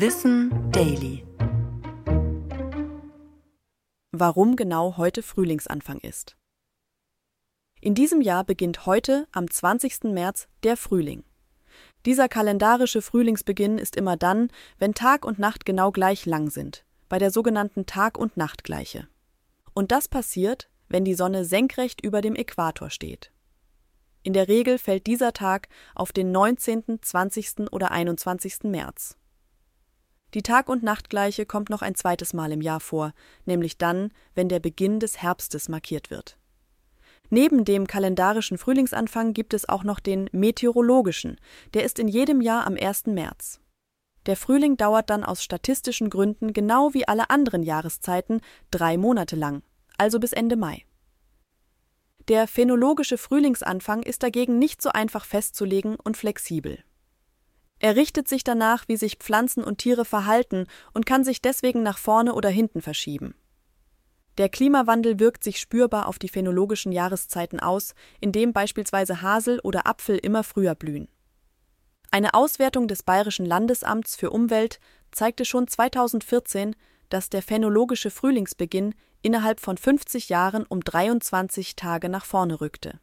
Wissen Daily. Warum genau heute Frühlingsanfang ist. In diesem Jahr beginnt heute, am 20. März, der Frühling. Dieser kalendarische Frühlingsbeginn ist immer dann, wenn Tag und Nacht genau gleich lang sind, bei der sogenannten Tag- und Nachtgleiche. Und das passiert, wenn die Sonne senkrecht über dem Äquator steht. In der Regel fällt dieser Tag auf den 19., 20. oder 21. März. Die Tag- und Nachtgleiche kommt noch ein zweites Mal im Jahr vor, nämlich dann, wenn der Beginn des Herbstes markiert wird. Neben dem kalendarischen Frühlingsanfang gibt es auch noch den meteorologischen, der ist in jedem Jahr am 1. März. Der Frühling dauert dann aus statistischen Gründen genau wie alle anderen Jahreszeiten drei Monate lang, also bis Ende Mai. Der phänologische Frühlingsanfang ist dagegen nicht so einfach festzulegen und flexibel. Er richtet sich danach, wie sich Pflanzen und Tiere verhalten und kann sich deswegen nach vorne oder hinten verschieben. Der Klimawandel wirkt sich spürbar auf die phänologischen Jahreszeiten aus, indem beispielsweise Hasel oder Apfel immer früher blühen. Eine Auswertung des Bayerischen Landesamts für Umwelt zeigte schon 2014, dass der phänologische Frühlingsbeginn innerhalb von 50 Jahren um 23 Tage nach vorne rückte.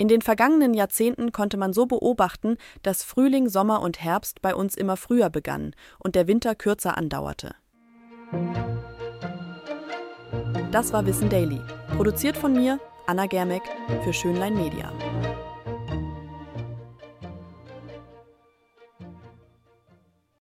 In den vergangenen Jahrzehnten konnte man so beobachten, dass Frühling, Sommer und Herbst bei uns immer früher begannen und der Winter kürzer andauerte. Das war Wissen Daily, produziert von mir, Anna Germeck, für Schönlein Media.